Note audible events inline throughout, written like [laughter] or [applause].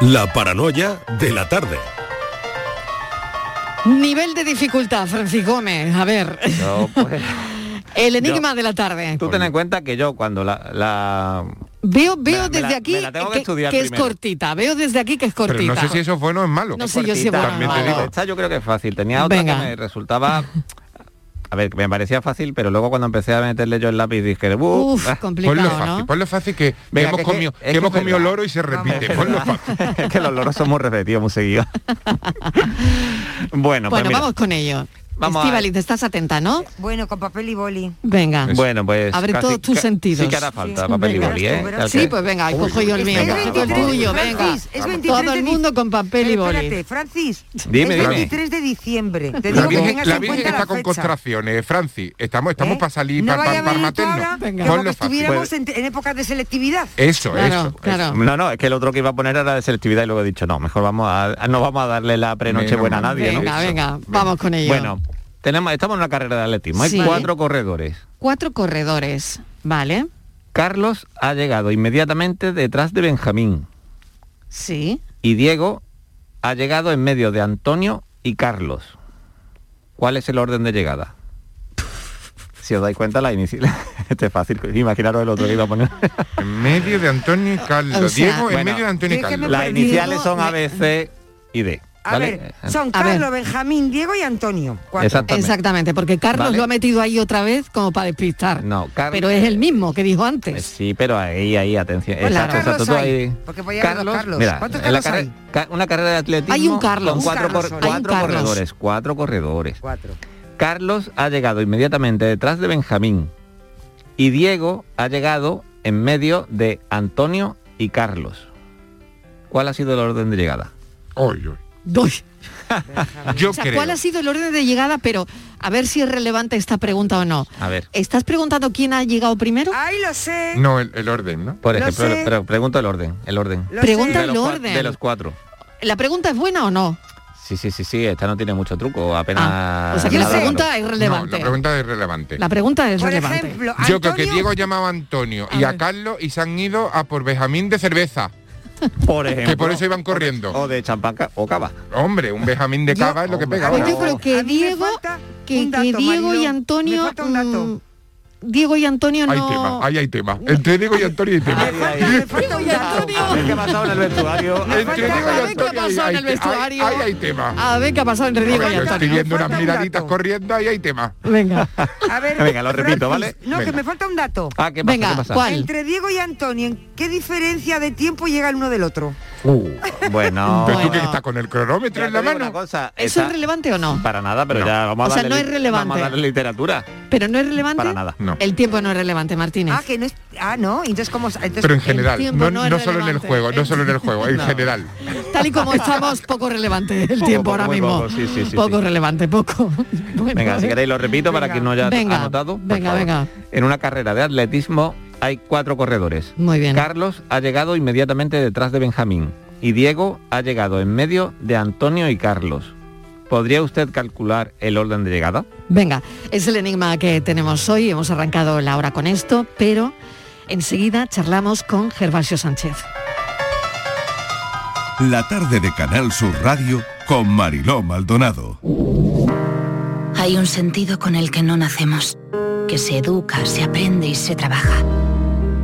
La paranoia de la tarde. Nivel de dificultad, Francisco Gómez. A ver. pues, [laughs] El enigma de la tarde. Tú ten en cuenta que yo cuando la... la- Veo, veo la- desde la- aquí que que, estudiar que es cortita. Veo desde aquí que es Pero cortita. no sé si eso es bueno o es malo. No sé yo si es bueno te malo. digo. Esta yo creo que es fácil. Tenía otra Venga. que me resultaba... [laughs] A ver, que me parecía fácil, pero luego cuando empecé a meterle yo el lápiz dije, "Uh, Uf, ah". complicado, Ponlo fácil, ¿no? ponlo fácil que, Venga, hemos que- comido, es que que hemos comido verdad. loro y se repite. Ponlo [laughs] fácil. es que los loros somos repetidos muy seguidos. [laughs] bueno, pues bueno, mira. vamos con ello. Vamos a- Estíbaliz, estás atenta, ¿no? Bueno, con papel y boli. Venga. Bueno, pues Abre casi- todos tus sentidos. Sí que hará falta Sí. papel y boli, ¿eh? Sí, que- pues venga, cojo yo el mío. Es cojo el 23 tuyo, venga. Es 23 Todo el mundo con papel y boli. Espérate, Francis. Dime, es dime. 23 de diciembre. Te La digo que Virgen, tengas la en Virgen cuenta está la con contracciones, Francis. Estamos, estamos ¿Eh? para salir, no para, para, materno. como que estuviéramos en, en épocas de selectividad. Eso, eso. claro. No, no, es que el otro que iba a poner era de selectividad y luego he dicho, no, mejor vamos a, no vamos a darle la prenoche buena a nadie, ¿no? Venga, venga, vamos con ello. Bueno, tenemos, estamos en una carrera de atletismo, hay Sí. cuatro corredores. Cuatro corredores, ¿vale? Carlos ha llegado inmediatamente detrás de Benjamín Sí. y Diego ha llegado en medio de Antonio y Carlos. ¿Cuál es el orden de llegada? [laughs] Si os dais cuenta, la inicial... [laughs] este es fácil, imaginaros el otro que iba a poner. [laughs] En medio de Antonio y Carlos. O sea, Diego en bueno, medio de Antonio y Carlos. Las iniciales son me- A, B, C y D. A ¿vale? ver, son A ver. Carlos, Benjamín, Diego y Antonio. Exactamente. Exactamente, porque Carlos Vale. lo ha metido ahí otra vez como para despistar. No, Car- Pero es el mismo que dijo Eh, antes. Sí, pero ahí, ahí, atención. ¿Cuántos Exacto, Carlos exacto. Tú hay? ahí- Porque podía dos Carlos. Mira, ¿Cuántos en la Carlos una carrera de atletismo Hay un Carlos. con Un cuatro, Carlos cor- solo. Hay un cuatro Carlos. corredores, cuatro corredores. Cuatro. Carlos ha llegado inmediatamente detrás de Benjamín y Diego ha llegado en medio de Antonio y Carlos. ¿Cuál ha sido el orden de llegada? Oy, oy. Doy. [laughs] Yo O sea, creo. ¿cuál ha sido el orden de llegada? Pero a ver si es relevante esta pregunta o no. A ver, ¿Estás preguntando quién ha llegado primero? ¡Ay, lo sé! No, el, el orden, ¿no? por Lo ejemplo, sé. pero pregunto el orden, el orden. Lo Pregunta sé. el orden. de los cuatro. ¿La pregunta es buena o no? Sí, sí, sí, sí, esta no tiene mucho truco, apenas... Ah, o sea que la pregunta es No, relevante. la pregunta es relevante. La pregunta es Por relevante. ejemplo, Yo creo que Antonio- Diego llamaba a Antonio A y a. Carlos y se han ido a por Benjamín de cerveza. Por ejemplo. Que por eso iban corriendo. O de champán o cava. Hombre, un Benjamín de Yo- cava es lo que Hombre, pega ahora. yo creo que Diego, que, un dato, que Diego y. Antonio, Me falta un dato. mm, Diego y Antonio Hay no. tema, ahí hay tema. Entre Diego y Antonio hay tema. Ay, ay, Me falta un dato. A ver qué ha pasado en el vestuario. Entre Diego y a ver qué ha Antonio hay- pasado en el hay- vestuario. Ahí hay tema. A ver qué ha pasado entre Diego y yo estoy Antonio. viendo unas un miraditas corriendo, ahí hay tema. Venga. A ver, [laughs] Venga, lo repito, ¿vale? No, que me falta un dato. Ah, ¿qué pasa? Venga. ¿cuál? Entre Diego y Antonio, ¿en qué diferencia de tiempo llega el uno del otro? Uh, bueno. [laughs] Pero tú que estás con el cronómetro Ya en la mano. cosa, ¿Eso esa- es relevante o no? Para nada, pero No. ya vamos O a sea, darle no es relevante. Vamos a darle literatura. Pero no es relevante. Para nada. No. El tiempo no es relevante, Martínez. Ah, que no es. Ah, no. Entonces, ¿cómo? Entonces, Pero en general, no, no solo en el juego, no solo en el [laughs] juego, en No. general. Tal y como [laughs] estamos, poco relevante el Poco, tiempo poco, ahora mismo. poco, sí, sí, sí, poco sí. relevante, poco. Bueno, Venga, si queréis lo repito para que no haya Venga, anotado. venga, favor. venga. En una carrera de atletismo hay cuatro corredores. Muy bien. Carlos ha llegado inmediatamente detrás de Benjamín y Diego ha llegado en medio de Antonio y Carlos. ¿Podría usted calcular el orden de llegada? Venga, es el enigma que tenemos hoy. Hemos arrancado la hora con esto, pero enseguida charlamos con Gervasio Sánchez. La tarde de Canal Sur Radio con Mariló Maldonado. Hay un sentido con el que no nacemos, que se educa, se aprende y se trabaja.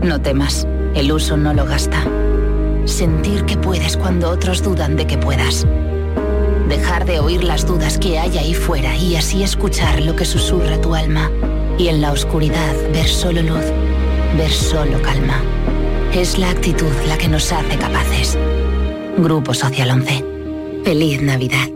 No temas, el uso no lo gasta. Sentir que puedes cuando otros dudan de que puedas. Dejar de oír las dudas que hay ahí fuera y así escuchar lo que susurra tu alma. Y en la oscuridad ver solo luz, ver solo calma. Es la actitud la que nos hace capaces. Grupo Social 11. Feliz Navidad.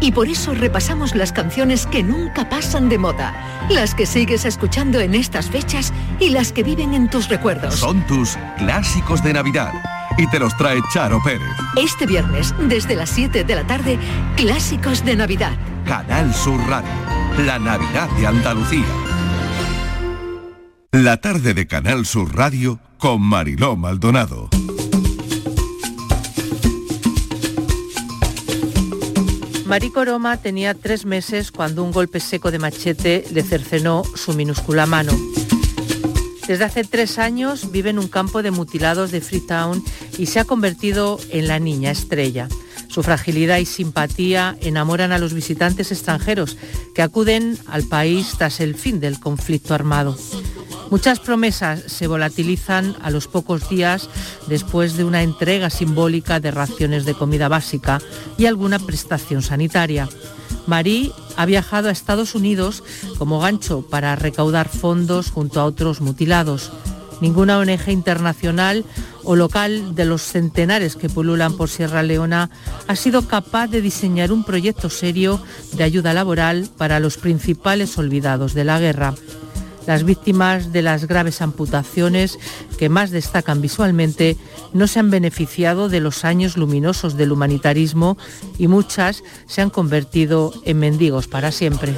Y por eso repasamos las canciones que nunca pasan de moda, las que sigues escuchando en estas fechas y las que viven en tus recuerdos. Son tus clásicos de Navidad. Y te los trae Charo Pérez. Este viernes, desde las 7 de la tarde, Clásicos de Navidad, Canal Sur Radio, la Navidad de Andalucía. La tarde de Canal Sur Radio con Mariló Maldonado. Marico Roma tenía tres meses cuando un golpe seco de machete le cercenó su minúscula mano. Desde hace tres años vive en un campo de mutilados de Freetown y se ha convertido en la niña estrella. Su fragilidad y simpatía enamoran a los visitantes extranjeros que acuden al país tras el fin del conflicto armado. Muchas promesas se volatilizan a los pocos días después de una entrega simbólica de raciones de comida básica y alguna prestación sanitaria. Marie ha viajado a Estados Unidos como gancho para recaudar fondos junto a otros mutilados. Ninguna ONG internacional o local de los centenares que pululan por Sierra Leona ha sido capaz de diseñar un proyecto serio de ayuda laboral para los principales olvidados de la guerra. Las víctimas de las graves amputaciones que más destacan visualmente no se han beneficiado de los años luminosos del humanitarismo y muchas se han convertido en mendigos para siempre.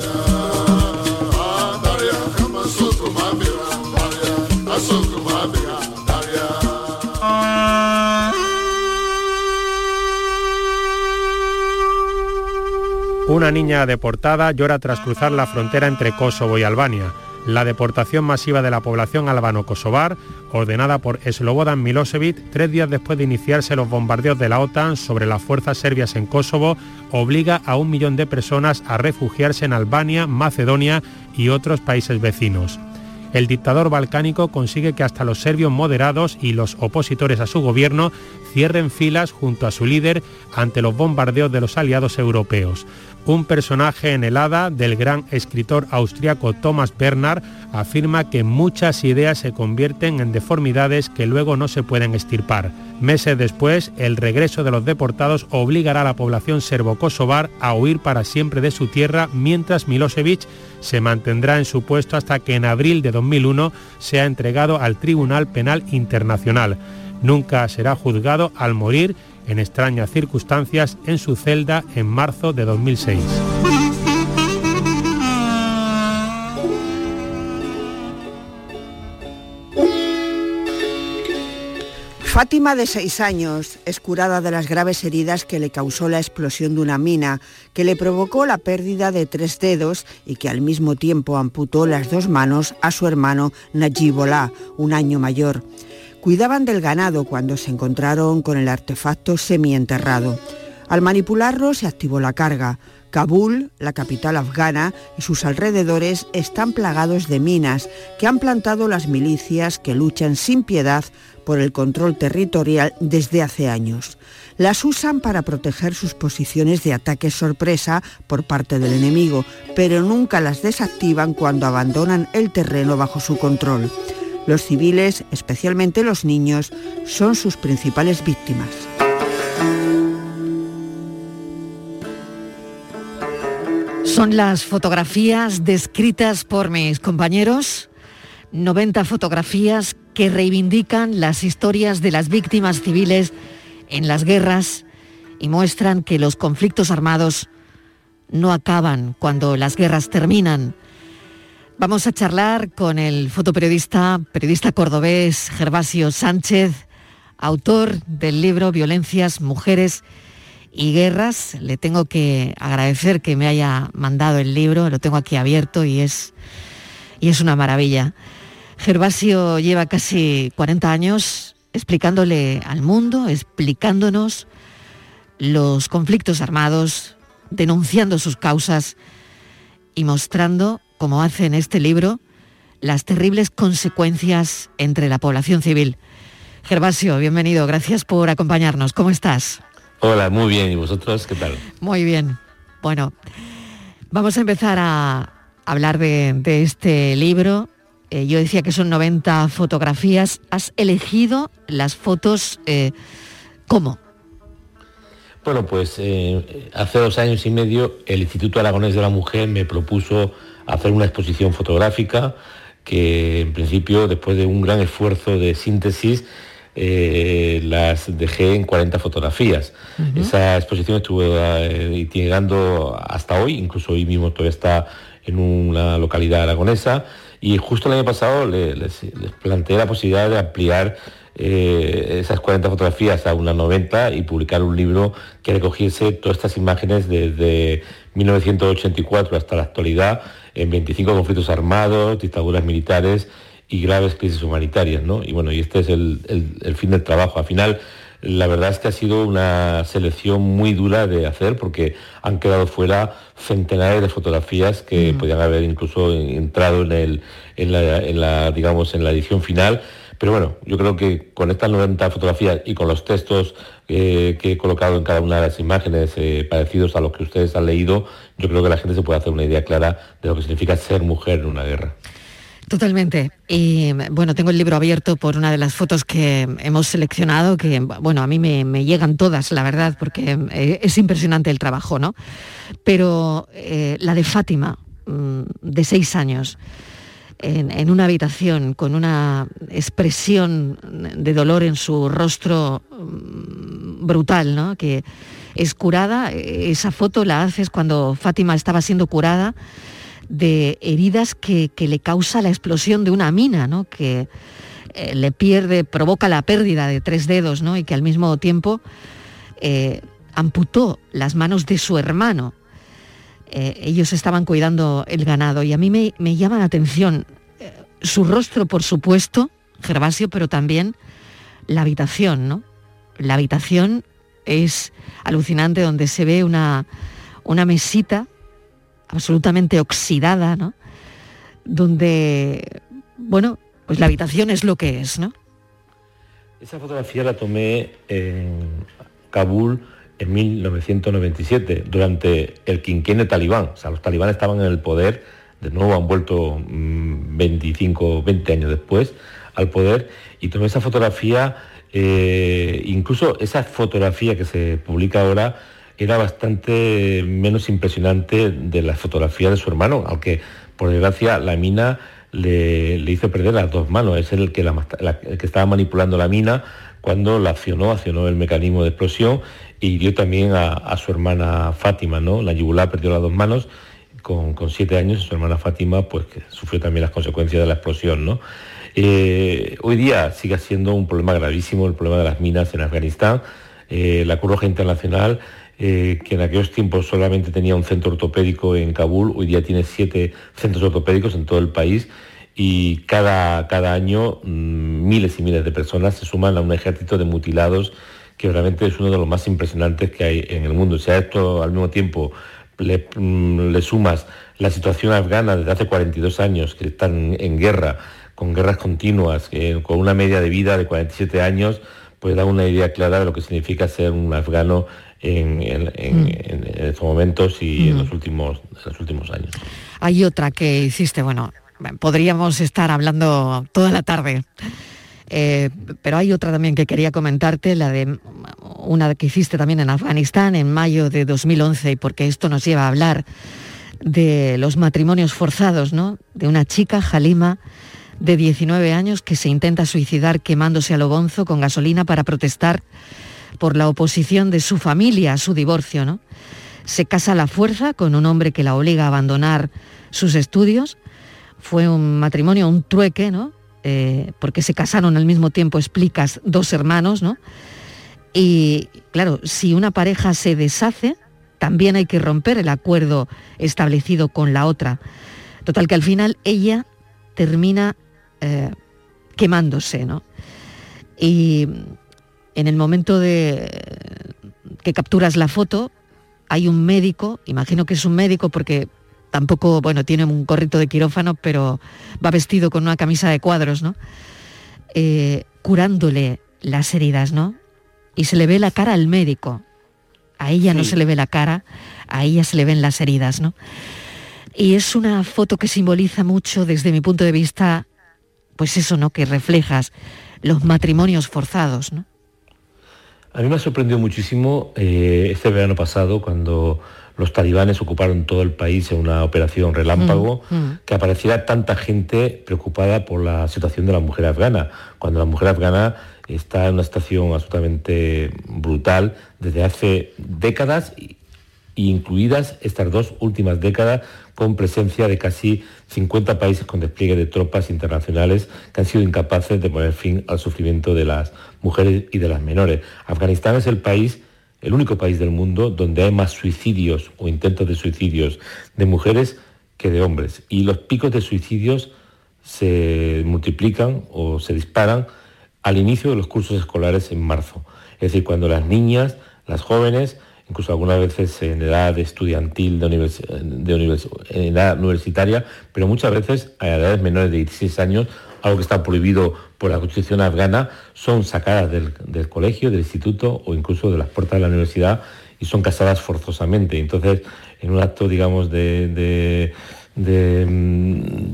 Una niña deportada llora tras cruzar la frontera entre Kosovo y Albania. La deportación masiva de la población albano-kosovar, ordenada por Slobodan Milosevic tres días después de iniciarse los bombardeos de la OTAN sobre las fuerzas serbias en Kosovo, obliga a un millón de personas a refugiarse en Albania, Macedonia y otros países vecinos el dictador balcánico consigue que hasta los serbios moderados y los opositores a su gobierno cierren filas junto a su líder ante los bombardeos de los aliados europeos. Un personaje en el hada del gran escritor austriaco Thomas Bernhard afirma que muchas ideas se convierten en deformidades que luego no se pueden estirpar. Meses después, el regreso de los deportados obligará a la población serbo-kosovar a huir para siempre de su tierra, mientras Milosevic se mantendrá en su puesto hasta que en abril de 2001 sea entregado al Tribunal Penal Internacional. Nunca será juzgado al morir en extrañas circunstancias en su celda en marzo de 2006. Fátima, de seis años, es curada de las graves heridas que le causó la explosión de una mina, que le provocó la pérdida de tres dedos y que al mismo tiempo amputó las dos manos a su hermano Najibollah, un año mayor. Cuidaban del ganado cuando se encontraron con el artefacto semienterrado. Al manipularlo se activó la carga. Kabul, la capital afgana, y sus alrededores están plagados de minas que han plantado las milicias que luchan sin piedad por el control territorial desde hace años. Las usan para proteger sus posiciones de ataque sorpresa por parte del enemigo, pero nunca las desactivan cuando abandonan el terreno bajo su control. Los civiles, especialmente los niños, son sus principales víctimas. Son las fotografías descritas por mis compañeros, 90 fotografías que reivindican las historias de las víctimas civiles en las guerras y muestran que los conflictos armados no acaban cuando las guerras terminan, Vamos a charlar con el fotoperiodista, periodista cordobés Gervasio Sánchez, autor del libro Violencias, Mujeres y Guerras. Le tengo que agradecer que me haya mandado el libro, lo tengo aquí abierto y es, y es una maravilla. Gervasio lleva casi 40 años explicándole al mundo, explicándonos los conflictos armados, denunciando sus causas y mostrando como hace en este libro, las terribles consecuencias entre la población civil. Gervasio, bienvenido, gracias por acompañarnos. ¿Cómo estás? Hola, muy bien. ¿Y vosotros qué tal? Muy bien. Bueno, vamos a empezar a hablar de, este libro. Eh, yo decía que son 90 fotografías. ¿Has elegido las fotos eh, cómo? Bueno, pues eh, hace dos años y medio el Instituto Aragonés de la Mujer me propuso hacer una exposición fotográfica que en principio, después de un gran esfuerzo de síntesis, eh, las dejé en 40 fotografías. Esa exposición estuvo eh, llegando hasta hoy, incluso hoy mismo todavía está en una localidad aragonesa y justo el año pasado les, planteé la posibilidad de ampliar eh, esas 40 fotografías a unas 90 y publicar un libro que recogiese todas estas imágenes desde 1984 hasta la actualidad en 25 conflictos armados, dictaduras militares y graves crisis humanitarias, ¿no? Y bueno, y este es el, fin del trabajo. Al final, la verdad es que ha sido una selección muy dura de hacer porque han quedado fuera centenares de fotografías que mm. podían haber incluso entrado en, el, en, la, digamos, en la edición final. Pero bueno, yo creo que con estas 90 fotografías y con los textos eh, que he colocado en cada una de las imágenes eh, parecidos a los que ustedes han leído, yo creo que la gente se puede hacer una idea clara de lo que significa ser mujer en una guerra. Totalmente. Y bueno, tengo el libro abierto por una de las fotos que hemos seleccionado, que bueno, a mí me, llegan todas, la verdad, porque eh, es impresionante el trabajo, ¿no? Pero la de Fátima, mm, de seis años, en, una habitación con una expresión de dolor en su rostro mm, brutal, ¿no? Que es curada, esa foto la haces cuando Fátima estaba siendo curada de heridas que, le causa la explosión de una mina, ¿no? que eh, le pierde, provoca la pérdida de tres dedos ¿no? y que al mismo tiempo eh, amputó las manos de su hermano. Eh, ellos estaban cuidando el ganado y a mí me, llama la atención su rostro, por supuesto, Gervasio, pero también la habitación, ¿no? La habitación es alucinante donde se ve una, una mesita absolutamente oxidada, ¿no? Donde, bueno, pues la habitación es lo que es, ¿no? Esa fotografía la tomé en Kabul en 1997, durante el quinquenio talibán. O sea, los talibanes estaban en el poder, de nuevo han vuelto 25, mm, 20 años después al poder, y tomé esa fotografía, eh, incluso esa fotografía que se publica ahora, era bastante menos impresionante de la fotografía de su hermano, aunque por desgracia la mina le, hizo perder las dos manos, es el que, que estaba manipulando la mina cuando la accionó, accionó el mecanismo de explosión y dio también a, su hermana Fátima, ¿no? La yugular perdió las dos manos con, siete años su hermana Fátima pues sufrió también las consecuencias de la explosión, ¿no? Eh, hoy día sigue siendo un problema gravísimo el problema de las minas en Afganistán. Eh, la Cruz Roja Internacional eh, que en aquellos tiempos solamente tenía un centro ortopédico en Kabul, hoy día tiene siete centros ortopédicos en todo el país y cada, cada año mm, miles y miles de personas se suman a un ejército de mutilados que realmente es uno de los más impresionantes que hay en el mundo. O sea, esto al mismo tiempo le, mm, sumas la situación afgana desde hace 42 años, que están en guerra, con guerras continuas, con una media de vida de 47 años, pues da una idea clara de lo que significa ser un afgano en, mm. estos momentos y en, mm. los últimos, los últimos años. Hay otra que hiciste, bueno, podríamos estar hablando toda la tarde. Eh, pero hay otra también que quería comentarte, la de una que hiciste también en Afganistán en mayo de 2011, porque esto nos lleva a hablar de los matrimonios forzados, ¿no? De una chica, Halima, de 19 años, que se intenta suicidar quemándose a lo con gasolina para protestar por la oposición de su familia a su divorcio, ¿no? Se casa a la fuerza con un hombre que la obliga a abandonar sus estudios. Fue un matrimonio, un trueque, ¿no? Eh, porque se casaron al mismo tiempo, explicas, dos hermanos, ¿no? Y claro, si una pareja se deshace, también hay que romper el acuerdo establecido con la otra. Total que al final ella termina eh, quemándose, ¿no? Y en el momento de que capturas la foto, hay un médico, imagino que es un médico porque tampoco, bueno, tiene un corrito de quirófano, pero va vestido con una camisa de cuadros, ¿no? Eh, curándole las heridas, ¿no? Y se le ve la cara al médico. A ella no se le ve la cara, a ella se le ven las heridas, ¿no? Y es una foto que simboliza mucho desde mi punto de vista, pues eso, ¿no? Que reflejas los matrimonios forzados, ¿no? A mí me ha sorprendido muchísimo eh, este verano pasado cuando los talibanes ocuparon todo el país en una operación relámpago, Mm, mm. que apareciera tanta gente preocupada por la situación de la mujer afgana, cuando la mujer afgana está en una situación absolutamente brutal desde hace décadas incluidas estas dos últimas décadas con presencia de casi 50 países con despliegue de tropas internacionales que han sido incapaces de poner fin al sufrimiento de las mujeres y de las menores. Afganistán es el país, el único país del mundo donde hay más suicidios o intentos de suicidios de mujeres que de hombres. Y los picos de suicidios se multiplican o se disparan al inicio de los cursos escolares en marzo. Es decir, cuando las niñas, las jóvenes, incluso algunas veces en edad estudiantil, de, univers en edad universitaria, pero muchas veces a edades menores de 16 años, algo que está prohibido por la constitución afgana, son sacadas del, del colegio, del instituto o incluso de las puertas de la universidad y son casadas forzosamente. Entonces, en un acto, digamos, de, de, de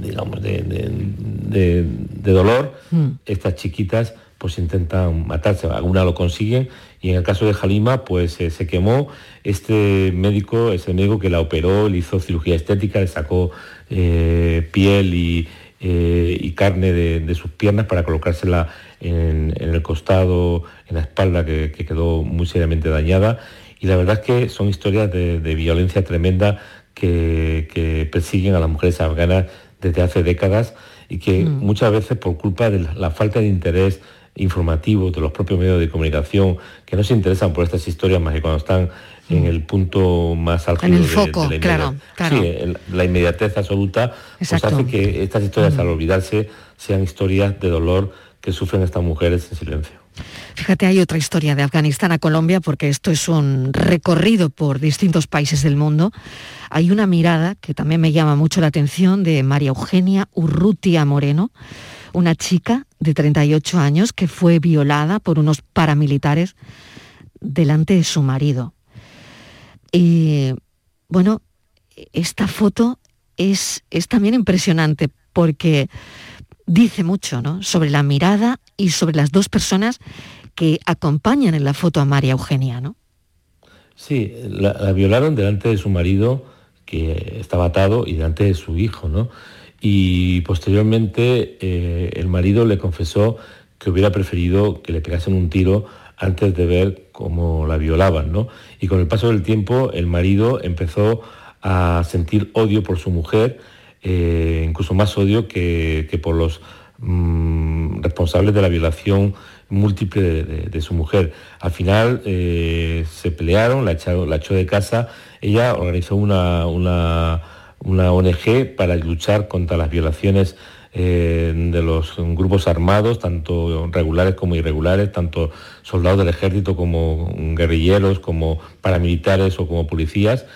digamos, de, de, de dolor, mm. estas chiquitas pues intentan matarse, algunas lo consiguen y en el caso de Jalima pues eh, se quemó, este médico es el médico que la operó, le hizo cirugía estética, le sacó eh, piel y, eh, y carne de, de, sus piernas para colocársela en, en, el costado, en la espalda que, que, quedó muy seriamente dañada y la verdad es que son historias de, de violencia tremenda que, que, persiguen a las mujeres afganas desde hace décadas y que mm. muchas veces por culpa de la, la falta de interés informativos de los propios medios de comunicación que no se interesan por estas historias más que cuando están en el punto más el de, foco, de la, claro, claro. Sí, la inmediatez absoluta pues hace que estas historias, mm. al olvidarse, sean historias de dolor que sufren estas mujeres en silencio. Fíjate, hay otra historia de Afganistán a Colombia, porque esto es un recorrido por distintos países del mundo. Hay una mirada que también me llama mucho la atención de María Eugenia Urrutia Moreno, una chica de 38 años que fue violada por unos paramilitares delante de su marido. Y bueno, esta foto es, es también impresionante porque dice mucho ¿no? sobre la mirada y sobre las dos personas que acompañan en la foto a María Eugenia, ¿no? Sí, la, la violaron delante de su marido, que estaba atado, y delante de su hijo, ¿no? y posteriormente eh, el marido le confesó que hubiera preferido que le pegasen un tiro antes de ver cómo la violaban, ¿no? Y con el paso del tiempo el marido empezó a sentir odio por su mujer, eh, incluso más odio que, que por los mmm, responsables de la violación múltiple de, su mujer. Al final eh, se pelearon, la la echó de casa, ella organizó una, una una ONG para luchar contra las violaciones de los grupos armados, tanto regulares como irregulares, tanto soldados del ejército como guerrilleros, como paramilitares o como policías,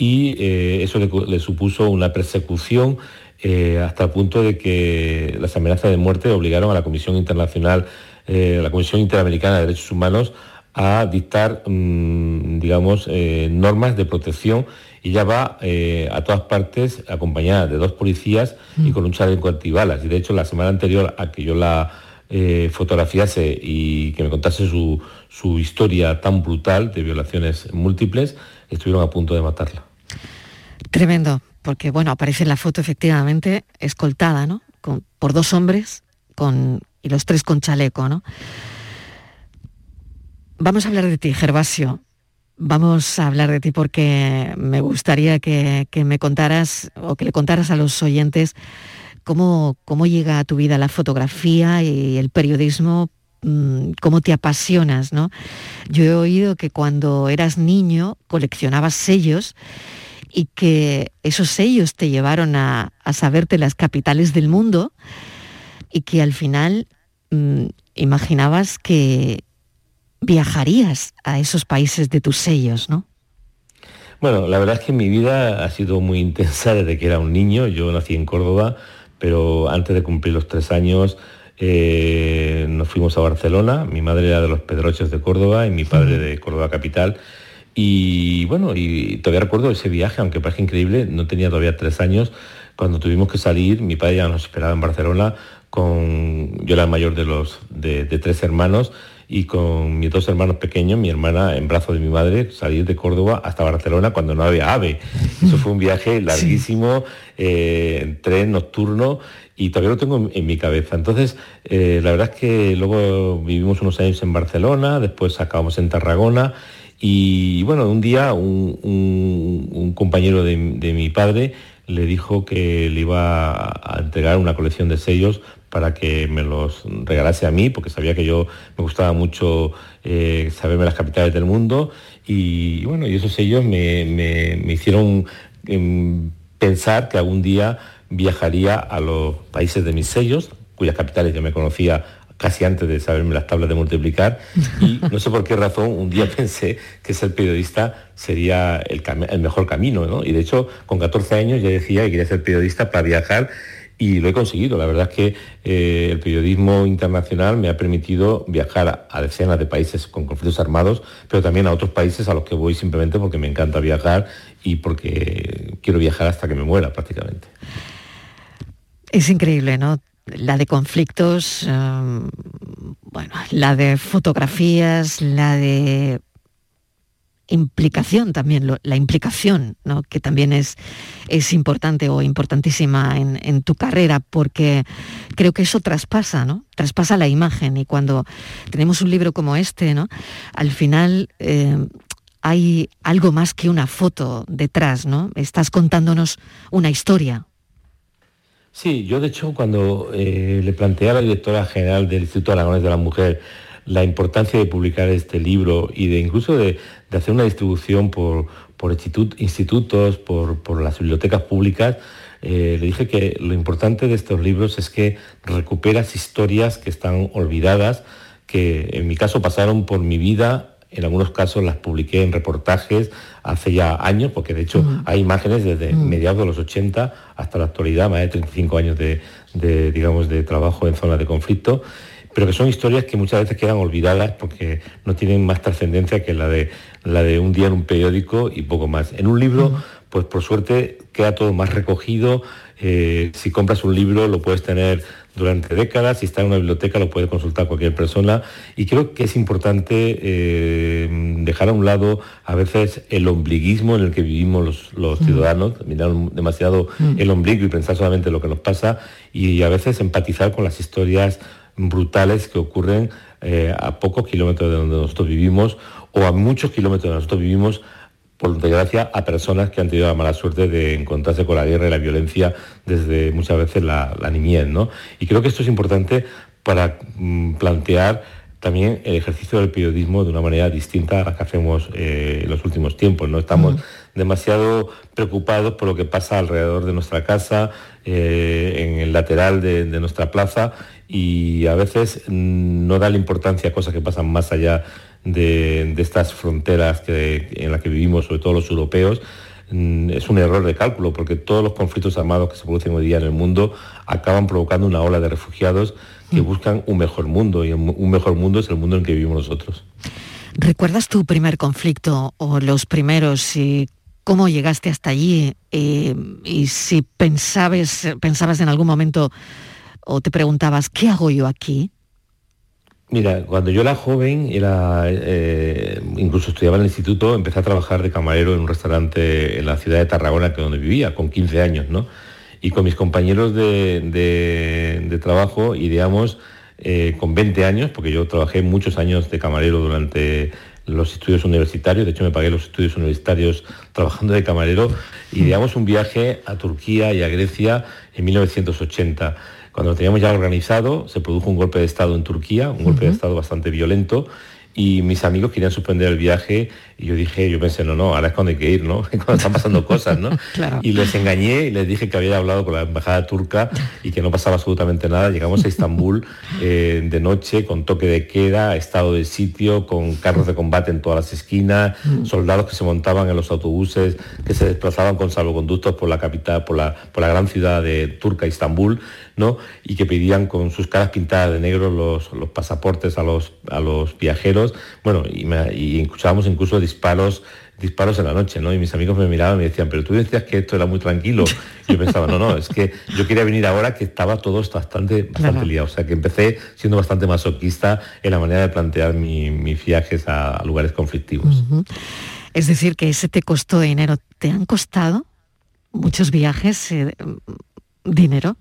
y eh, eso le, supuso una persecución eh, hasta el punto de que las amenazas de muerte obligaron a la Comisión Internacional, eh, la Comisión Interamericana de Derechos Humanos, a dictar, mmm, digamos, normas de protección y ya va eh, a todas partes acompañada de dos policías mm. y con un chaleco antibalas. Y de hecho, la semana anterior a que yo la eh, fotografiase y que me contase su, su historia tan brutal de violaciones múltiples, estuvieron a punto de matarla. Tremendo, porque bueno, aparece en la foto efectivamente escoltada, ¿no? Con, por dos hombres con, y los tres con chaleco, ¿no? Vamos a hablar de ti, Gervasio. Vamos a hablar de ti porque me gustaría que, me contaras o que le contaras a los oyentes cómo, cómo llega a tu vida la fotografía y el periodismo, mmm, cómo te apasionas, ¿no? Yo he oído que cuando eras niño coleccionabas sellos y que esos sellos te llevaron a, saberte las capitales del mundo y que al final mmm, imaginabas que viajarías a esos países de tus sellos, ¿no? Bueno, la verdad es que mi vida ha sido muy intensa desde que era un niño. Yo nací en Córdoba, pero antes de cumplir los tres años eh, nos fuimos a Barcelona. Mi madre era de los Pedroches de Córdoba y mi padre de Córdoba Capital. Y bueno, y todavía recuerdo ese viaje, aunque parece increíble, no tenía todavía tres años. Cuando tuvimos que salir, mi padre ya nos esperaba en Barcelona con... Yo era el mayor de, los, de, de tres hermanos y con mis dos hermanos pequeños, mi hermana en brazos de mi madre, salir de Córdoba hasta Barcelona cuando no había AVE. Eso fue un viaje [laughs] larguísimo, eh, tren nocturno y todavía lo tengo en, mi cabeza. Entonces, eh, la verdad es que luego vivimos unos años en Barcelona, después acabamos en Tarragona y bueno, un día un, compañero de, mi padre le dijo que le iba a entregar una colección de sellos para que me los regalase a mí, porque sabía que yo me gustaba mucho eh, saberme las capitales del mundo. Y bueno, y esos sellos me, hicieron em, pensar que algún día viajaría a los países de mis sellos, cuyas capitales yo me conocía casi antes de saberme las tablas de multiplicar y no sé por qué razón un día [laughs] pensé que ser periodista sería el, mejor camino, ¿no? Y de hecho con 14 años ya decía que quería ser periodista para viajar y lo he conseguido. La verdad es que eh, el periodismo internacional me ha permitido viajar a, decenas de países con conflictos armados, pero también a otros países a los que voy simplemente porque me encanta viajar y porque quiero viajar hasta que me muera prácticamente. Es increíble, ¿no? la de conflictos, em, bueno, la de fotografías, la de implicación también, la implicación, ¿no? que también es, es importante o importantísima en, tu carrera, porque creo que eso traspasa, ¿no? Traspasa la imagen y cuando tenemos un libro como este, ¿no? Al final em, hay algo más que una foto detrás, ¿no? Estás contándonos una historia, Sí, yo de hecho cuando eh, le planteé a la directora general del Instituto Aragonés de la Mujer la importancia de publicar este libro y de incluso de, hacer una distribución por, institutos, por, las bibliotecas públicas, eh, le dije que lo importante de estos libros es que recuperas historias que están olvidadas, que en mi caso pasaron por mi vida en algunos casos las publiqué en reportajes hace ya años, porque de hecho hay imágenes desde mediados de los 80 hasta la actualidad, más de 35 años de, digamos, de trabajo en zonas de conflicto, pero que son historias que muchas veces quedan olvidadas porque no tienen más trascendencia que la de, la de un día en un periódico y poco más. En un libro, pues por suerte queda todo más recogido. Eh, si compras un libro lo puedes tener durante décadas, si está en una biblioteca lo puede consultar cualquier persona y creo que es importante eh, dejar a un lado a veces el ombliguismo en el que vivimos los, mm. ciudadanos, mirar demasiado mm. el ombligo y pensar solamente lo que nos pasa y a veces empatizar con las historias brutales que ocurren eh, a pocos kilómetros de donde nosotros vivimos o a muchos kilómetros de donde nosotros vivimos por desgracia, a personas que han tenido la mala suerte de encontrarse con la guerra y la violencia desde muchas veces la, niñez. ¿no? Y creo que esto es importante para mm, plantear también el ejercicio del periodismo de una manera distinta a la que hacemos eh, en los últimos tiempos. No estamos demasiado preocupados por lo que pasa alrededor de nuestra casa, eh, en el lateral de, nuestra plaza y a veces mm, no da la importancia a cosas que pasan más allá de, estas fronteras en las que vivimos, sobre todo los europeos, mm, es un error de cálculo, porque todos los conflictos armados que se producen hoy día en el mundo acaban provocando una ola de refugiados que buscan un mejor mundo, y un mejor mundo es el mundo en que vivimos nosotros. ¿Recuerdas tu primer conflicto o los primeros y cómo llegaste hasta allí? Eh, y si pensabas, pensabas en algún momento o te preguntabas, ¿qué hago yo aquí? Mira, cuando yo era joven, era, eh, incluso estudiaba en el instituto, empecé a trabajar de camarero en un restaurante en la ciudad de Tarragona, que donde vivía, con 15 años, ¿no? Y con mis compañeros de, trabajo ideamos eh, con 20 años, porque yo trabajé muchos años de camarero durante los estudios universitarios, de hecho me pagué los estudios universitarios trabajando de camarero, ideamos un viaje a Turquía y a Grecia en 1980 cuando lo teníamos ya organizado, se produjo un golpe de Estado en Turquía, un golpe de Estado bastante violento, y mis amigos querían suspender el viaje y yo dije, yo pensé, no, no, ahora es cuando hay que ir, ¿no? [laughs] cuando están pasando cosas, ¿no? [laughs] Y les engañé y les dije que había hablado con la embajada turca y que no pasaba absolutamente nada. Llegamos a Estambul [laughs] eh, de noche con toque de queda, estado de sitio, con carros de combate en todas las esquinas, mm. soldados que se montaban en los autobuses, que se desplazaban con salvoconductos por la capital, por la, por la gran ciudad de turca, Estambul, ¿no? Y que pedían con sus caras pintadas de negro los, los pasaportes a los, a los viajeros bueno, y, me- y escuchábamos incluso disparos disparos en la noche, ¿no? Y mis amigos me miraban y me decían, pero tú decías que esto era muy tranquilo. Y yo pensaba, no, no, es que yo quería venir ahora que estaba todo bastante, bastante Claro. liado. O sea, que empecé siendo bastante masoquista en la manera de plantear mi- mis viajes a, a lugares conflictivos. Es decir, que ese te costó dinero. ¿Te han costado muchos viajes eh, dinero?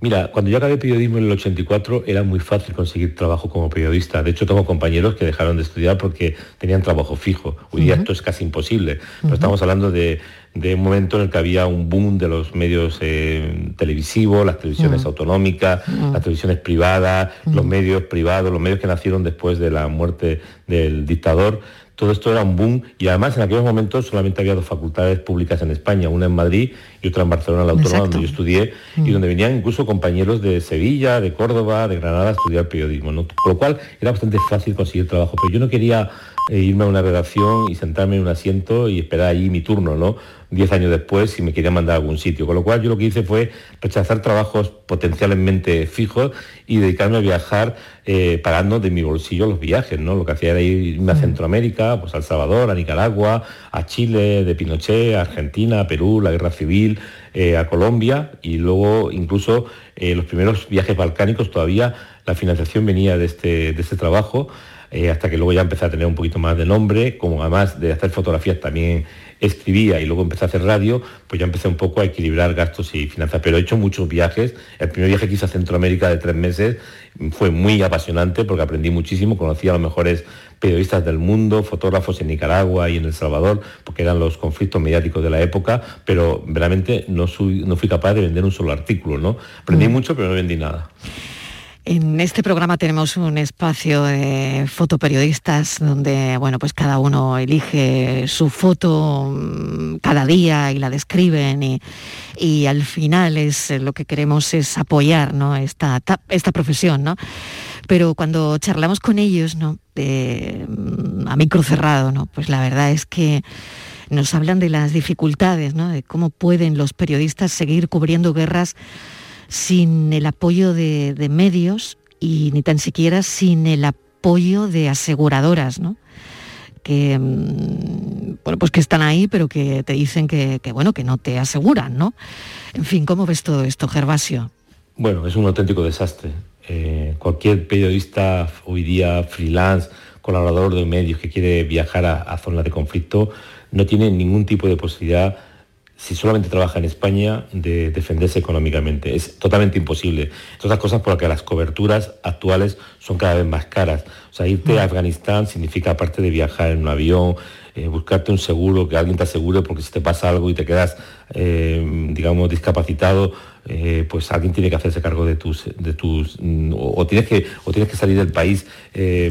Mira, cuando yo acabé periodismo en el 84 era muy fácil conseguir trabajo como periodista. De hecho, tengo compañeros que dejaron de estudiar porque tenían trabajo fijo. Hoy día esto es casi imposible. Pero Ujú. estamos hablando de, de un momento en el que había un boom de los medios eh, televisivos, las televisiones autonómicas, las televisiones privadas, los medios privados, los medios que nacieron después de la muerte del dictador. Todo esto era un boom y además en aquellos momentos solamente había dos facultades públicas en España, una en Madrid y otra en Barcelona, la Autónoma, Exacto. donde yo estudié y donde venían incluso compañeros de Sevilla, de Córdoba, de Granada a estudiar periodismo, ¿no? Con lo cual era bastante fácil conseguir trabajo, pero yo no quería eh, irme a una redacción y sentarme en un asiento y esperar allí mi turno, ¿no? Diez años después si me quería mandar a algún sitio. Con lo cual yo lo que hice fue rechazar trabajos potencialmente fijos y dedicarme a viajar eh, pagando de mi bolsillo los viajes, ¿no? Lo que hacía era irme a Centroamérica, pues a El Salvador, a Nicaragua, a Chile, de Pinochet, a Argentina, a Perú, la guerra civil, eh, a Colombia y luego incluso eh, los primeros viajes balcánicos todavía la financiación venía de este, de este trabajo eh, hasta que luego ya empecé a tener un poquito más de nombre, como además de hacer fotografías también escribía y luego empecé a hacer radio, pues ya empecé un poco a equilibrar gastos y finanzas. Pero he hecho muchos viajes. El primer viaje que hice a Centroamérica de tres meses fue muy apasionante porque aprendí muchísimo, conocí a los mejores periodistas del mundo, fotógrafos en Nicaragua y en El Salvador, porque eran los conflictos mediáticos de la época, pero realmente no, soy- no fui capaz de vender un solo artículo, ¿no? Aprendí Mm. mucho, pero no vendí nada. En este programa tenemos un espacio de fotoperiodistas donde, bueno, pues cada uno elige su foto mm, cada día y la describen y, y al final es eh, lo que queremos es apoyar, ¿no? Esta, ta- esta profesión, ¿no? Pero cuando charlamos con ellos, ¿no? De, mm, a micro cerrado, ¿no? Pues la verdad es que nos hablan de las dificultades, ¿no? De cómo pueden los periodistas seguir cubriendo guerras sin el apoyo de, medios y ni tan siquiera sin el apoyo de aseguradoras, ¿no? Que mm, bueno, pues que están ahí, pero que te dicen que, bueno, que no te aseguran, ¿no? En fin, ¿cómo ves todo esto, Gervasio? Bueno, es un auténtico desastre. Eh, cualquier periodista hoy día freelance, colaborador de medios que quiere viajar a zonas de conflicto, no tiene ningún tipo de posibilidad, si solamente trabaja en España, de defenderse económicamente. Es totalmente imposible. Entre otras cosas porque las coberturas actuales son cada vez más caras. O sea, irte a Afganistán significa, aparte de viajar en un avión, eh, buscarte un seguro, que alguien te asegure, porque si te pasa algo y te quedas, eh, digamos, discapacitado, eh, pues alguien tiene que hacerse cargo de tus, de tus, mm, o, o tienes que, o tienes que salir del país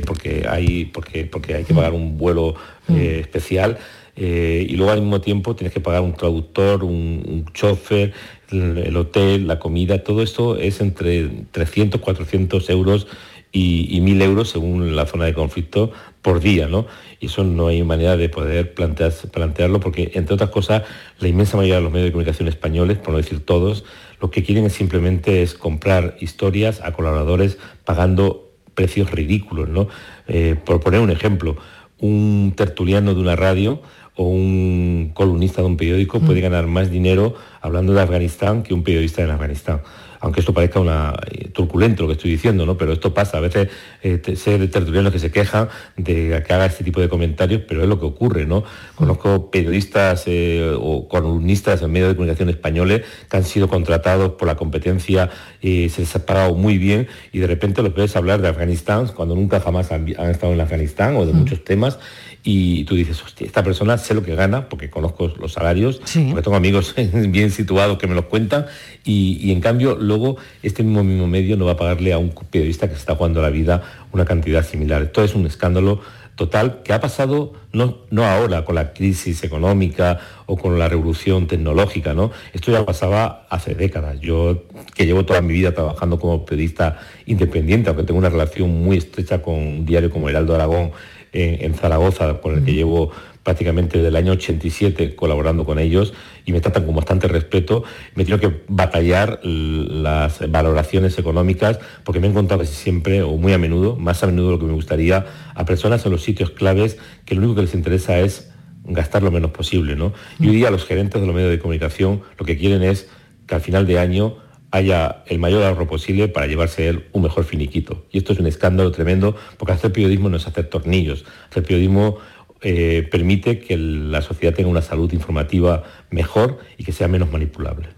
porque hay, porque, porque hay que pagar un vuelo eh, especial. eh, y luego al mismo tiempo tienes que pagar un traductor, un, un chofer, el, el hotel, la comida, todo esto es entre 300, 400 euros y, y 1.000 euros según la zona de conflicto por día, ¿no? Y eso no hay manera de poder plantearse- plantearlo porque, entre otras cosas, la inmensa mayoría de los medios de comunicación españoles, por no decir todos, lo que quieren es simplemente es comprar historias a colaboradores pagando precios ridículos, ¿no? Eh, por poner un ejemplo, un tertuliano de una radio o un columnista de un periódico puede ganar más dinero hablando de Afganistán que un periodista en Afganistán. Aunque esto parezca una eh, turculento lo que estoy diciendo, ¿no? Pero esto pasa. A veces eh, tertulianos que se quejan de que haga este tipo de comentarios, pero es lo que ocurre, ¿no? Conozco periodistas eh, o columnistas en medios de comunicación españoles que han sido contratados por la competencia y se les ha pagado muy bien y de repente los ves hablar de Afganistán cuando nunca jamás han, estado en Afganistán o de muchos temas y tú dices, hostia, esta persona sé lo que gana porque conozco los salarios, porque tengo amigos [laughs] bien situados que me los cuentan y, y en cambio luego este mismo mismo medio no va a pagarle a un periodista que se está jugando la vida una cantidad similar. Esto es un escándalo total que ha pasado no, no ahora con la crisis económica o con la revolución tecnológica, ¿no? Esto ya pasaba hace décadas. Yo que llevo toda mi vida trabajando como periodista independiente, aunque tengo una relación muy estrecha con un diario como Heraldo Aragón, en, en Zaragoza, con el que llevo prácticamente desde el año 87 colaborando con ellos y me tratan con bastante respeto. Me he tenido que batallar las valoraciones económicas porque me he encontrado casi siempre o muy a menudo, más a menudo de lo que me gustaría, a personas en los sitios claves que lo único que les interesa es gastar lo menos posible. ¿no? Y hoy día los gerentes de los medios de comunicación lo que quieren es que al final de año haya el mayor ahorro posible para llevarse él un mejor finiquito. Y esto es un escándalo tremendo porque hacer periodismo no es hacer tornillos. Hacer periodismo eh, permite que la sociedad tenga una salud informativa mejor y que sea menos manipulable.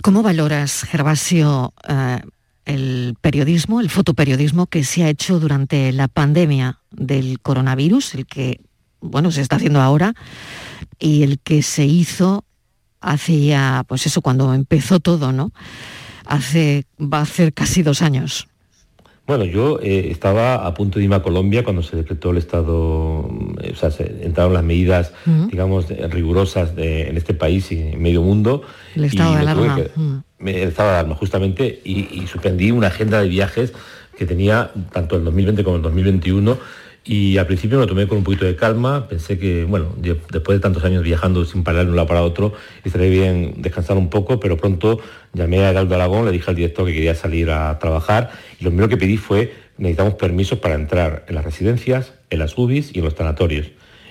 ¿Cómo valoras, Gervasio, eh, el periodismo, el fotoperiodismo que se ha hecho durante la pandemia del coronavirus, el que bueno, se está haciendo ahora, y el que se hizo hace ya, pues eso, cuando empezó todo, ¿no? Hace, va a hacer casi dos años. Bueno, yo eh, estaba a punto de irme a Colombia cuando se decretó el estado, eh, o sea, se entraron las medidas, digamos, rigurosas en este país y en medio mundo. El estado de alarma. El estado de alarma, justamente, y, y suspendí una agenda de viajes que tenía tanto el 2020 como el 2021 y al principio me lo tomé con un poquito de calma, pensé que, bueno, después de tantos años viajando sin parar de un lado para otro, estaría bien descansar un poco, pero pronto llamé a Heraldo Aragón, le dije al director que quería salir a trabajar y lo primero que pedí fue, necesitamos permisos para entrar en las residencias, en las UBIs y en los sanatorios.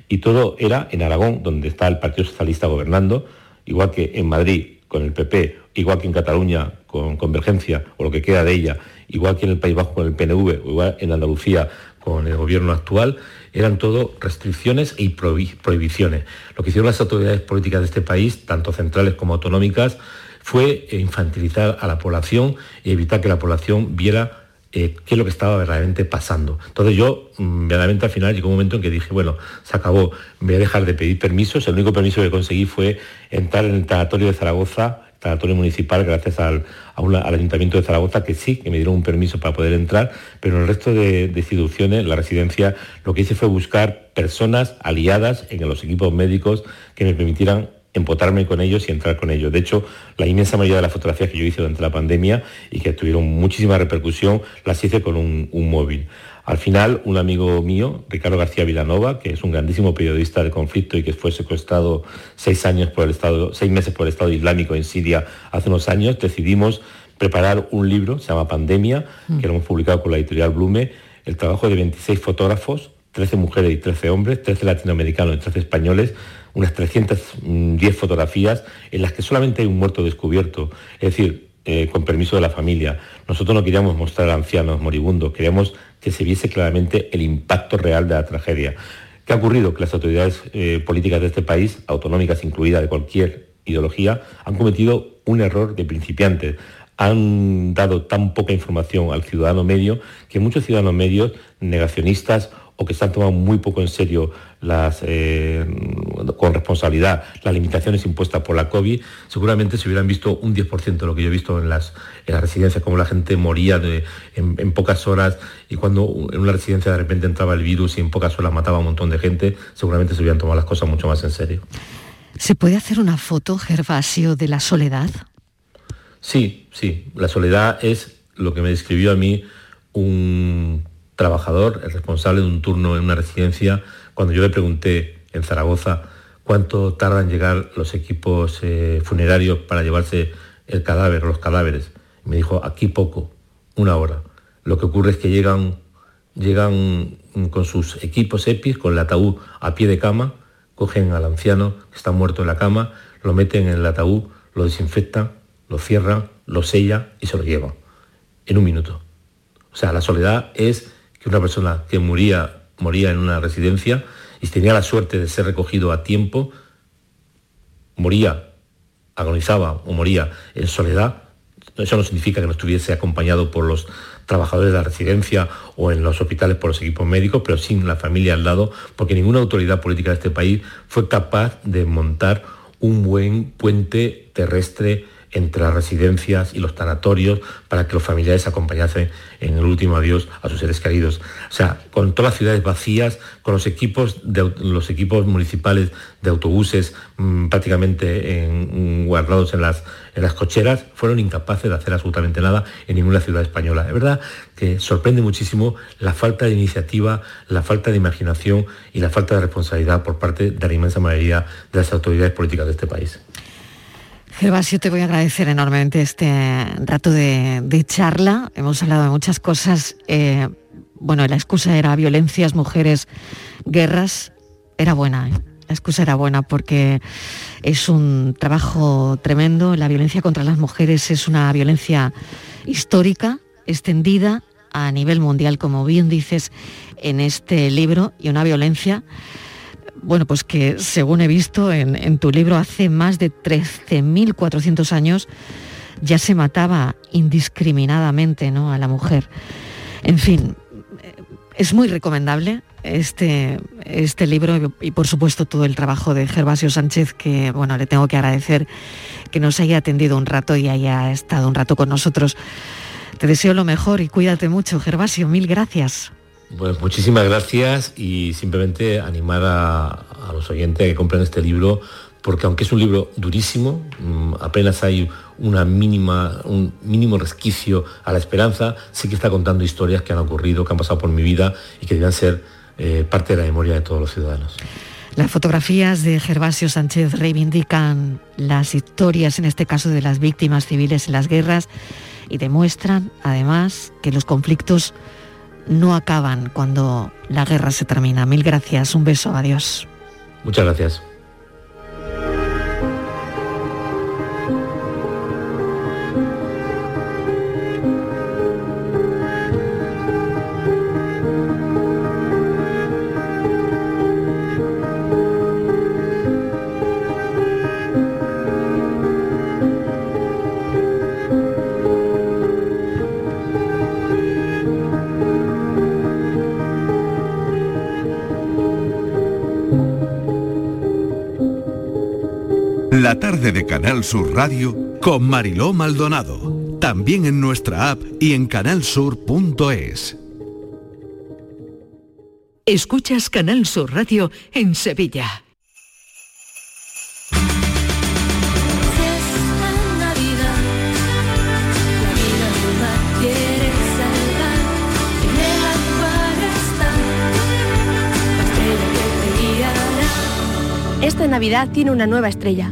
Y todo era en Aragón, donde está el Partido Socialista gobernando, igual que en Madrid con el PP, igual que en Cataluña con Convergencia o lo que queda de ella, igual que en el País Bajo con el PNV, o igual en Andalucía con el gobierno actual, eran todo restricciones y prohibiciones. Lo que hicieron las autoridades políticas de este país, tanto centrales como autonómicas, fue infantilizar a la población y evitar que la población viera eh, qué es lo que estaba verdaderamente pasando. Entonces yo, mm, verdaderamente al final llegó un momento en que dije, bueno, se acabó, voy a dejar de pedir permisos. El único permiso que conseguí fue entrar en el tanatorio de Zaragoza tanatorio municipal gracias al, Ayuntamiento de Zaragoza, que sí, que me dieron un permiso para poder entrar, pero en el resto de, instituciones, la residencia, lo que hice fue buscar personas aliadas en los equipos médicos que me permitieran empotarme con ellos y entrar con ellos. De hecho, la inmensa mayoría de las fotografías que yo hice durante la pandemia y que tuvieron muchísima repercusión, las hice con un móvil. Al final, un amigo mío, Ricardo García Vilanova, que es un grandísimo periodista de conflicto y que fue secuestrado seis, años por el Estado, seis meses por el Estado Islámico en Siria hace unos años, decidimos preparar un libro, se llama Pandemia, mm. que lo hemos publicado con la editorial Blume, el trabajo de 26 fotógrafos, 13 mujeres y 13 hombres, 13 latinoamericanos y 13 españoles, unas 310 fotografías en las que solamente hay un muerto descubierto. Es decir, eh, con permiso de la familia. Nosotros no queríamos mostrar a ancianos moribundos, queríamos que se viese claramente el impacto real de la tragedia. ¿Qué ha ocurrido? Que las autoridades eh, políticas de este país, autonómicas incluidas de cualquier ideología, han cometido un error de principiantes. Han dado tan poca información al ciudadano medio que muchos ciudadanos medios negacionistas o que se han tomado muy poco en serio las, eh, con responsabilidad las limitaciones impuestas por la COVID, seguramente se hubieran visto un 10% de lo que yo he visto en las, en las residencias, como la gente moría en, pocas horas y cuando en una residencia de repente entraba el virus y en pocas horas mataba a un montón de gente, seguramente se hubieran tomado las cosas mucho más en serio. ¿Se puede hacer una foto, Gervasio, de la soledad? Sí, sí. La soledad es lo que me describió a mí un trabajador, el responsable de un turno en una residencia, cuando yo le pregunté en Zaragoza cuánto tardan llegar los equipos eh, funerarios para llevarse el cadáver, los cadáveres, me dijo, aquí poco, una hora. Lo que ocurre es que llegan, llegan con sus equipos EPIs, con el ataúd a pie de cama, cogen al anciano que está muerto en la cama, lo meten en el ataúd, lo desinfectan, lo cierran, lo sellan y se lo llevan en un minuto. O sea, la soledad es que una persona que moría, moría en una residencia y tenía la suerte de ser recogido a tiempo, moría, agonizaba o moría en soledad, eso no significa que no estuviese acompañado por los trabajadores de la residencia o en los hospitales por los equipos médicos, pero sin la familia al lado, porque ninguna autoridad política de este país fue capaz de montar un buen puente terrestre entre las residencias y los tanatorios para que los familiares acompañasen en el último adiós a sus seres queridos. O sea, con todas las ciudades vacías, con los equipos, de, los equipos municipales de autobuses mmm, prácticamente en, guardados en las, en las cocheras, fueron incapaces de hacer absolutamente nada en ninguna ciudad española. Es verdad que sorprende muchísimo la falta de iniciativa, la falta de imaginación y la falta de responsabilidad por parte de la inmensa mayoría de las autoridades políticas de este país. Gervasio, te voy a agradecer enormemente este rato de, charla. Hemos hablado de muchas cosas. Eh, bueno, la excusa era violencias, mujeres, guerras. Era buena, ¿eh? la excusa era buena porque es un trabajo tremendo. La violencia contra las mujeres es una violencia histórica, extendida a nivel mundial, como bien dices en este libro, y una violencia bueno, pues que según he visto en, en tu libro, hace más de 13.400 años ya se mataba indiscriminadamente ¿no? a la mujer. En fin, es muy recomendable este, este libro y, y, por supuesto todo el trabajo de Gervasio Sánchez, que bueno, le tengo que agradecer que nos haya atendido un rato y haya estado un rato con nosotros. Te deseo lo mejor y cuídate mucho, Gervasio. Mil gracias. Pues muchísimas gracias y simplemente animar a, los oyentes a que compren este libro porque aunque es un libro durísimo, mmm, apenas hay una mínima, un mínimo resquicio a la esperanza, sí que está contando historias que han ocurrido, que han pasado por mi vida y que deben ser eh, parte de la memoria de todos los ciudadanos. Las fotografías de Gervasio Sánchez reivindican las historias, en este caso de las víctimas civiles en las guerras, y demuestran, además, que los conflictos no acaban cuando la guerra se termina. Mil gracias, un beso, adiós. Muchas gracias. La tarde de Canal Sur Radio con Mariló Maldonado. También en nuestra app y en canalsur.es. Escuchas Canal Sur Radio en Sevilla. Esta Navidad tiene una nueva estrella.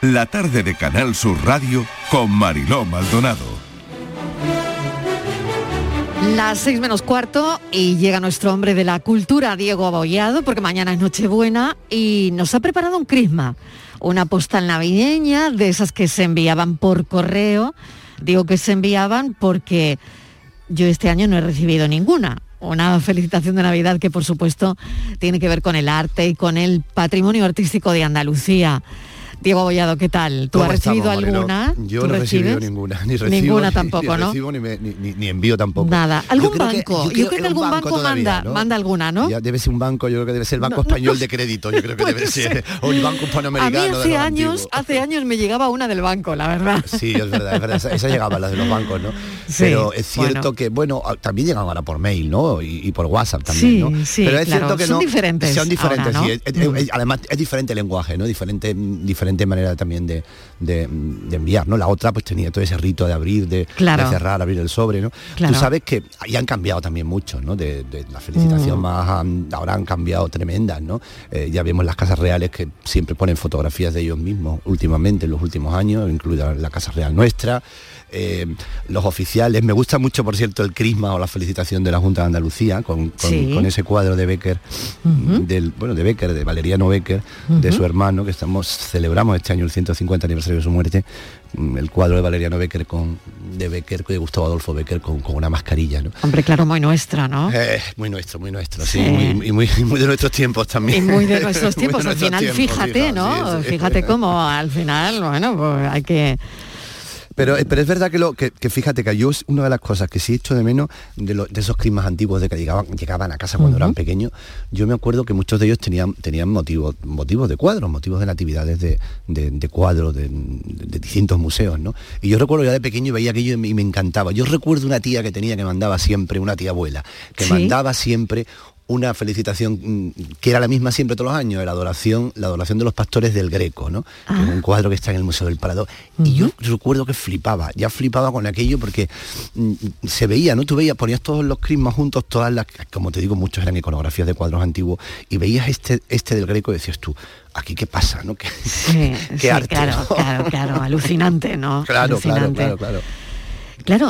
La tarde de Canal Sur Radio con Mariló Maldonado. Las seis menos cuarto y llega nuestro hombre de la cultura, Diego Abollado, porque mañana es Nochebuena y nos ha preparado un crisma, una postal navideña de esas que se enviaban por correo. Digo que se enviaban porque yo este año no he recibido ninguna. Una felicitación de Navidad que por supuesto tiene que ver con el arte y con el patrimonio artístico de Andalucía. Diego Abollado, ¿qué tal? ¿Tú ¿Cómo has recibido estamos, alguna? Yo ¿Tú no he recibido ninguna, ni recibo, Ninguna ni- tampoco, ni ¿no? recibo, ni, me- ni- ni- ni envío tampoco. Nada. Yo ¿Algún creo que- banco? yo Yo, creo que algún banco banco, todavía, manda, ¿no? manda alguna, ¿no? Ya debe ser un banco, yo creo que debe ser el Banco Español de Crédito, yo creo que [laughs] debe ser. ser. [laughs] O el Banco A mí Panamericano de hace años, hace años me llegaba una del banco, la verdad. Sí, es verdad, es verdad. Esa, esa llegaba, la de los bancos, ¿no? Sí, Pero es cierto bueno. que, bueno, también llegan ahora por mail, ¿no? Y, y por WhatsApp también, Sí, ¿no? sí, Pero es claro, cierto que son diferentes Son diferentes, es- además, es diferente el lenguaje, ¿no? Diferente, diferente manera también de, de- de enviar, ¿no? La otra pues tenía todo ese rito de abrir, de, Claro. de cerrar, abrir el sobre, ¿no? Claro. Tú sabes que ahí han cambiado también mucho, ¿no? De, de la felicitación Mm. más han- ahora han cambiado tremendas, ¿no? Eh, ya vemos las casas reales que siempre ponen fotografías de ellos mismos últimamente, en los últimos años, incluida la Casa Real Nuestra. Eh, los oficiales, me gusta mucho por cierto el crisma o la felicitación de la Junta de Andalucía con, con- Sí. con ese cuadro de Becker, del, bueno, de Becker, de Valeriano Becker, de su hermano, que estamos, celebramos este año el 150 aniversario de su muerte, mm, el cuadro de Valeriano Becker con de Becker, de Gustavo Adolfo Becker con, con una mascarilla, ¿no? Hombre, claro, muy nuestra, ¿no? Eh, muy nuestro, muy nuestro, sí, Sí. muy- y muy, y muy de nuestros tiempos también. Y muy de nuestros [laughs] de tiempos. Al nuestros final, tiempos, fíjate, ¿no? sí, sí. Fíjate cómo al final, bueno, pues hay que... Pero, eh, pero es verdad que, lo, que, que fíjate que yo es una de las cosas que sí echo de menos de, lo- de esos crismas antiguos de que llegaban, llegaban a casa cuando eran pequeños. Yo me acuerdo que muchos de ellos tenían, tenían motivos, motivos de cuadros, motivos de natividades de, de- de cuadros de, de distintos museos, ¿no? Y yo recuerdo ya de pequeño y veía aquello y me, y me encantaba. Yo recuerdo una tía que tenía que mandaba siempre, una tía abuela, que Sí. mandaba siempre una felicitación mm, que era la misma siempre todos los años, la adoración, la adoración de los pastores del Greco, ¿no? Que es un cuadro que está en el Museo del Prado. Y yo recuerdo que flipaba, ya flipaba con aquello porque mm, se veía, ¿no? Tú veías, ponías todos los crismas juntos, todas las, como te digo, muchos eran iconografías de cuadros antiguos, y veías este, este del Greco y decías tú, aquí qué pasa, ¿no? ¿Qué, Sí, [laughs] qué sí, arte, claro, ¿no? claro, claro, alucinante, ¿no? [laughs] Claro, claro, Alucinante. claro, claro. Claro,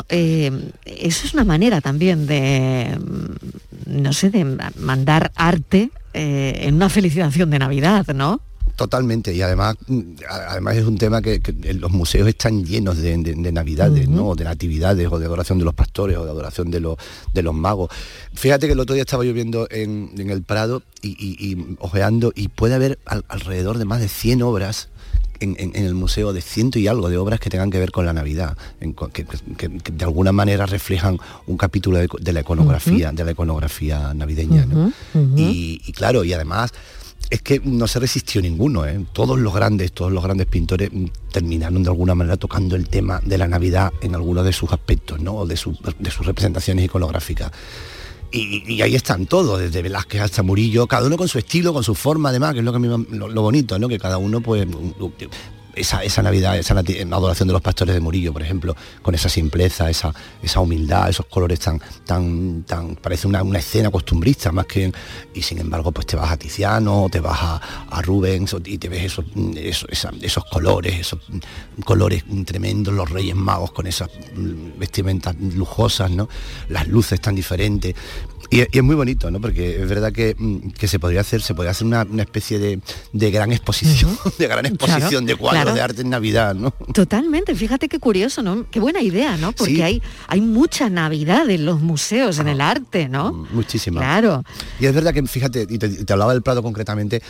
eh, eso es una manera también de, mm, no sé, de ma- mandar arte eh, en una felicitación de Navidad, ¿no? Totalmente, y además, mm, además es un tema que, que en los museos están llenos de, de- de navidades, ¿no? O de natividades, o de adoración de los pastores, o de adoración de los, de los magos. Fíjate que el otro día estaba lloviendo en, en el Prado y, y- y ojeando, y puede haber al- alrededor de más de 100 obras en, en- en el museo de ciento y algo de obras que tengan que ver con la Navidad, en que, que- que de alguna manera reflejan un capítulo de, de la iconografía, de la iconografía navideña. ¿no? y, y claro, y además es que no se resistió ninguno, ¿eh? todos los grandes, todos los grandes pintores terminaron de alguna manera tocando el tema de la Navidad en alguno de sus aspectos, ¿no? O de, su- de sus representaciones iconográficas. Y, ahí están todos, desde Velázquez hasta Murillo, cada uno con su estilo, con su forma, además, que es lo que lo bonito, ¿no? Que cada uno, pues, esa, esa Navidad, esa adoración de los pastores de Murillo, por ejemplo, con esa simpleza, esa, esa humildad, esos colores tan, tan, tan, parece una, una escena costumbrista más que, y sin embargo, pues te vas a Tiziano, te vas a, a Rubens y te ves esos, esos, colores, esos colores tremendos, los Reyes Magos con esas vestimentas lujosas, ¿no? Las luces tan diferentes. Y, es muy bonito, ¿no? Porque es verdad que, mm, que, se podría hacer, se podría hacer una, especie de, de, gran exposición, [laughs] de gran exposición de cuadros de arte en Navidad, ¿no? Totalmente, fíjate qué curioso, ¿no? Qué buena idea, ¿no? Porque hay, hay mucha Navidad en los museos, en el arte, ¿no? Muchísima. Claro. Y es verdad que, fíjate, y te hablaba del Prado concretamente,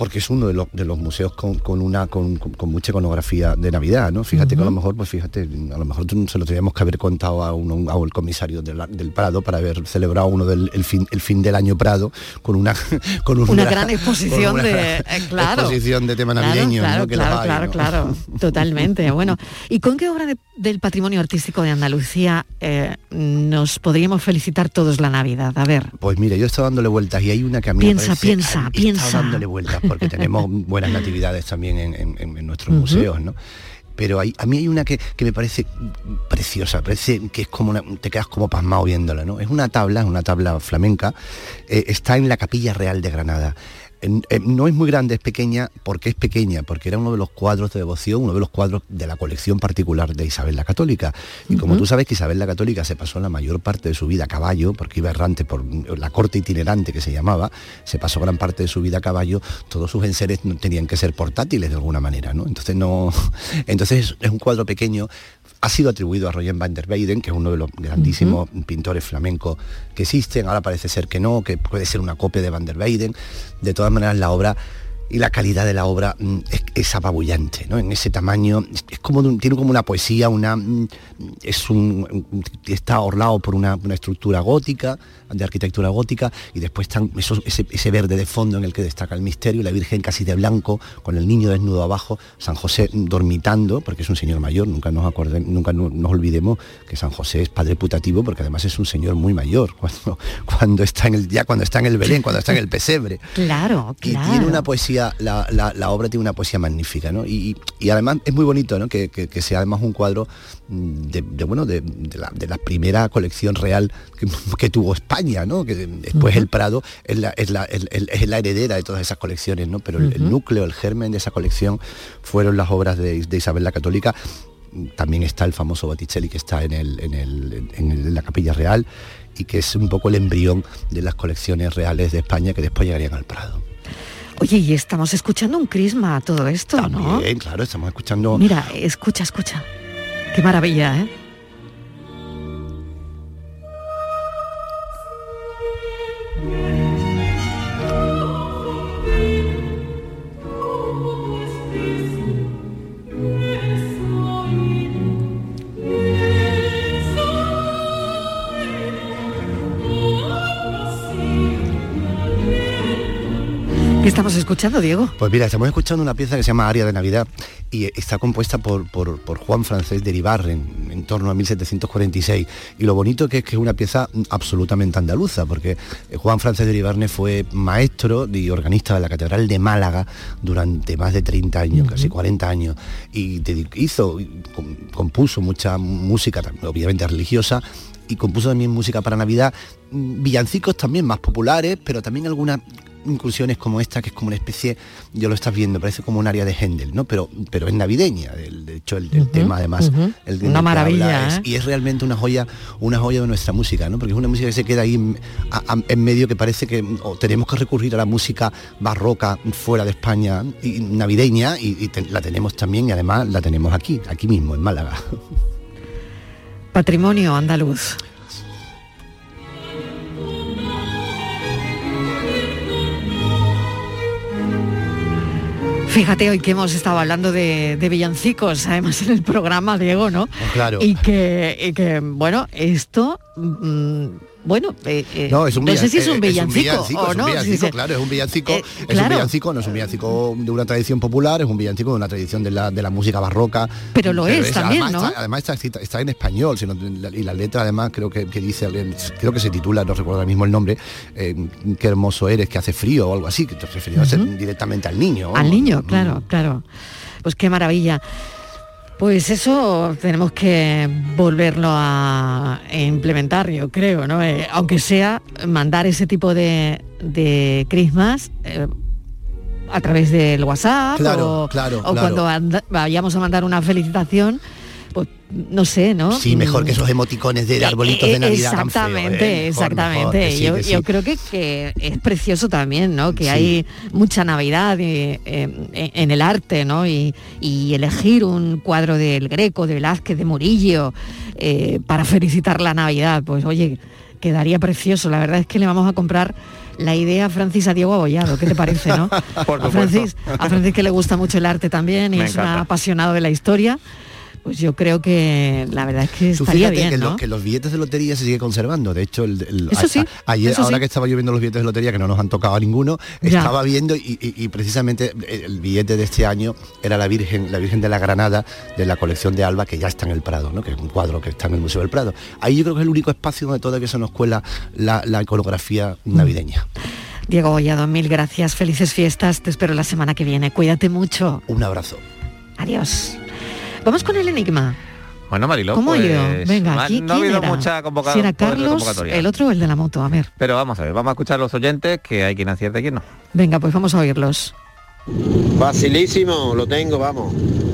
porque es uno de los, de los museos con, una con, mucha iconografía de Navidad, ¿no? Fíjate que a lo mejor, pues fíjate, a lo mejor se lo teníamos que haber contado a, un, el comisario del, Prado para haber celebrado uno del el fin, el fin del año Prado con una [laughs] con una, gran exposición de [laughs] eh, claro, exposición de tema navideño, claro, claro, claro, claro, [laughs] totalmente. Bueno, ¿y con qué obra del patrimonio artístico de Andalucía eh, nos podríamos felicitar todos la Navidad? A ver. Pues mire, yo he estado dándole vueltas y hay una que a mí piensa, me piensa, piensa, dándole vueltas porque [laughs] tenemos buenas natividades también en, nuestros museos, ¿no? pero hay, a mí hay una que, me parece preciosa, parece que es como una, te quedas como pasmado viéndola, ¿no? Es una tabla, una tabla flamenca, eh, está en la Capilla Real de Granada. Eh, no es muy grande, es pequeña. porque es pequeña? Porque era uno de los cuadros de devoción, uno de los cuadros de la colección particular de Isabel la Católica. Y como tú sabes que Isabel la Católica se pasó la mayor parte de su vida a caballo, porque iba errante por la corte itinerante que se llamaba, se pasó gran parte de su vida a caballo, todos sus enseres tenían que ser portátiles de alguna manera, ¿no? Entonces no. [laughs] Entonces es un cuadro pequeño ha sido atribuido a Roger van der Weyden, que es uno de los grandísimos pintores flamencos que existen. Ahora parece ser que no, que puede ser una copia de van der Weyden. De todas maneras, la obra y la calidad de la obra mm, es, apabullante, ¿no? En ese tamaño, es como tiene como una poesía, una mm, es un está orlado por una, estructura gótica, de arquitectura gótica, y después están ese, verde de fondo en el que destaca el misterio, la Virgen casi de blanco, con el niño desnudo abajo, San José dormitando, porque es un señor mayor, nunca nos acordemos, nunca nos olvidemos que San José es padre putativo, porque además es un señor muy mayor, [laughs] cuando, cuando está en el, ya cuando está en el Belén, cuando está en el pesebre. Claro, que tiene una poesía la, obra tiene una poesía magnífica, ¿no? Y, además es muy bonito, ¿no? Que, sea además un cuadro de, bueno, de, la, primera colección real que, tuvo España, ¿no? Que después el Prado es la, es, la, heredera de todas esas colecciones, ¿no? Pero el, núcleo, el germen de esa colección fueron las obras de, Isabel la Católica también está el famoso Botticelli que está en, el, en, la capilla real y que es un poco el embrión de las colecciones reales de España que después llegarían al Prado. Oye, y estamos escuchando un crisma a todo esto, También, claro, estamos escuchando... Mira, escucha, escucha. Qué maravilla, ¿eh? ¿Qué estamos escuchando, Diego? Pues mira, estamos escuchando una pieza que se llama Aria de Navidad y está compuesta por, por, Juan Francés de Iribarren en torno a 1746. Y lo bonito que es que es una pieza absolutamente andaluza, porque Juan Francés de Iribarren fue maestro y organista de la Catedral de Málaga durante más de 30 años, casi 40 años, y hizo, compuso mucha música, obviamente religiosa, y compuso también música para Navidad, mm, villancicos también más populares, pero también algunas inclusiones como esta, que es como una especie, yo lo estás viendo, parece como un área de Händel, ¿no? Pero, pero es navideña, de hecho el, tema además, el, una maravilla. ¿eh? y es realmente una joya, una joya de nuestra música, ¿no? Porque es una música que se queda ahí en, medio que parece que tenemos que recurrir a la música barroca fuera de España y navideña y, la tenemos también y además la tenemos aquí, aquí mismo, en Málaga. Patrimonio andaluz. Fíjate hoy que hemos estado hablando de, villancicos, además en el programa, Diego, ¿no? Claro. Y que, y que bueno, esto mm, bueno, eh, eh, no, es un sé si es un villancico, o no. Es un villancico, claro, es un villancico, eh, es un villancico, no es un villancico de una tradición popular, es un villancico de una tradición de la, de la música barroca. Pero lo es, también, además, ¿no? Está, además está, en español, y la letra además creo que, dice, creo que se titula, no recuerdo ahora mismo el nombre, qué hermoso eres, que hace frío o algo así, que te refieres directamente al niño. Al niño, claro, claro. Pues qué maravilla. Pues eso tenemos que volverlo a implementar, yo creo, ¿no? Eh, aunque sea mandar ese tipo de, de Christmas eh, a través del WhatsApp Claro, o, claro, o claro. cuando vayamos a mandar una felicitación, pues no sé, ¿no? Sí, mejor que esos emoticones de arbolitos de Eh, Navidad tan feos, Exactamente, ¿eh? Mejor, exactamente. mejor, que sí, yo, que sí. yo creo que, que es precioso también, ¿no? Que Sí. hay mucha Navidad eh, eh, en el arte, ¿no? Y, y elegir un cuadro del Greco, de Velázquez, de Murillo, eh, para felicitar la Navidad, pues oye, quedaría precioso. La verdad es que le vamos a comprar la idea a Francis a Diego Abollado, ¿qué te parece, no? [laughs] Por a Francis, a Francis que le gusta mucho el arte también y Me es un apasionado de la historia. Pues yo creo que la verdad es que Tú estaría bien, que, ¿no? los, que los billetes de lotería se sigue conservando. De hecho, el, el- Eso sí, a- ayer, eso ahora sí. que estaba yo viendo los billetes de lotería, que no nos han tocado a ninguno, Ya. estaba viendo y, y- y precisamente el, billete de este año era la Virgen, la Virgen de la Granada de la colección de Alba, que ya está en el Prado, ¿no? que es un cuadro que está en el Museo del Prado. Ahí yo creo que es el único espacio donde todavía se nos cuela la, la iconografía Mm. navideña. Diego Bollado, mil gracias, felices fiestas, te espero la semana que viene. Cuídate mucho. Un abrazo. Adiós. Vamos con el enigma. Bueno, Mariló, ¿Cómo pues, ido? Venga, ¿qui- no ha ¿quién habido era? mucha convoca- Si era Carlos, convocatoria. el otro o el de la moto. A ver, Pero vamos a ver, vamos a escuchar a los oyentes, que hay quien acierte y quien no. venga, pues vamos a oírlos. Facilísimo, lo tengo, vamos.